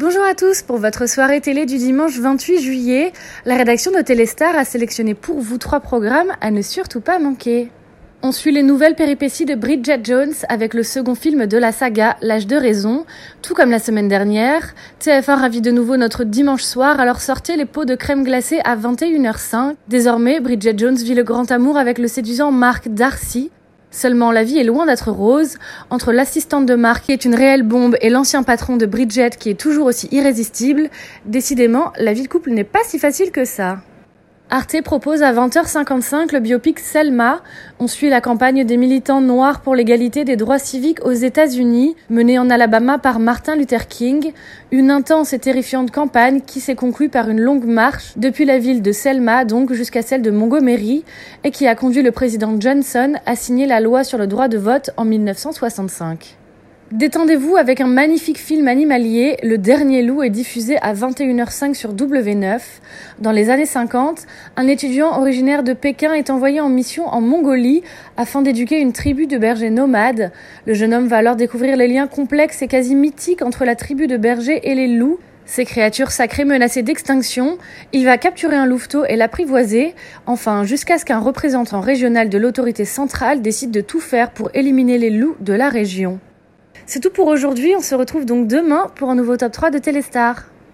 Bonjour à tous pour votre soirée télé du dimanche 28 juillet. La rédaction de Téléstar a sélectionné pour vous trois programmes à ne surtout pas manquer. On suit les nouvelles péripéties de Bridget Jones avec le second film de la saga L'âge de raison. Tout comme la semaine dernière, TF1 ravit de nouveau notre dimanche soir alors sortez les pots de crème glacée à 21h05. Désormais, Bridget Jones vit le grand amour avec le séduisant Mark Darcy. Seulement, la vie est loin d'être rose. Entre l'assistante de Mark qui est une réelle bombe et l'ancien patron de Bridget qui est toujours aussi irrésistible, décidément, la vie de couple n'est pas si facile que ça. Arte propose à 20h55 le biopic Selma. On suit la campagne des militants noirs pour l'égalité des droits civiques aux États-Unis, menée en Alabama par Martin Luther King. Une intense et terrifiante campagne qui s'est conclue par une longue marche depuis la ville de Selma donc jusqu'à celle de Montgomery et qui a conduit le président Johnson à signer la loi sur le droit de vote en 1965. Détendez-vous avec un magnifique film animalier. Le Dernier Loup est diffusé à 21h05 sur W9. Dans les années 50, un étudiant originaire de Pékin est envoyé en mission en Mongolie afin d'éduquer une tribu de bergers nomades. Le jeune homme va alors découvrir les liens complexes et quasi mythiques entre la tribu de bergers et les loups. Ces créatures sacrées menacées d'extinction, il va capturer un louveteau et l'apprivoiser, enfin jusqu'à ce qu'un représentant régional de l'autorité centrale décide de tout faire pour éliminer les loups de la région. C'est tout pour aujourd'hui, on se retrouve donc demain pour un nouveau top 3 de Téléstar.